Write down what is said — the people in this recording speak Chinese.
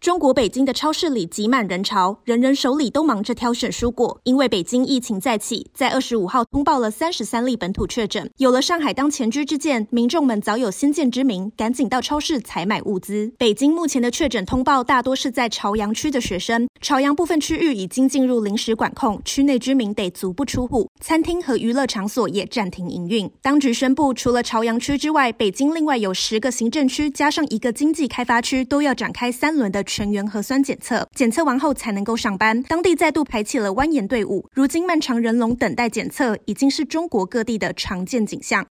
中国北京的超市里挤满人潮，人人手里都忙着挑选蔬果。因为北京疫情再起，在二十五号通报了三十三例本土确诊。有了上海当前车之鉴，民众们早有先见之明，赶紧到超市采买物资。北京目前的确诊通报大多是在朝阳区的学生，朝阳部分区域已经进入临时管控，区内居民得足不出户，餐厅和娱乐场所也暂停营运。当局宣布，除了朝阳区之外，北京另外有十个行政区加上一个经济开发区都要展开三轮的。全员核酸检测，检测完后才能够上班。当地再度排起了蜿蜒队伍，如今漫长人龙等待检测已经是中国各地的常见景象。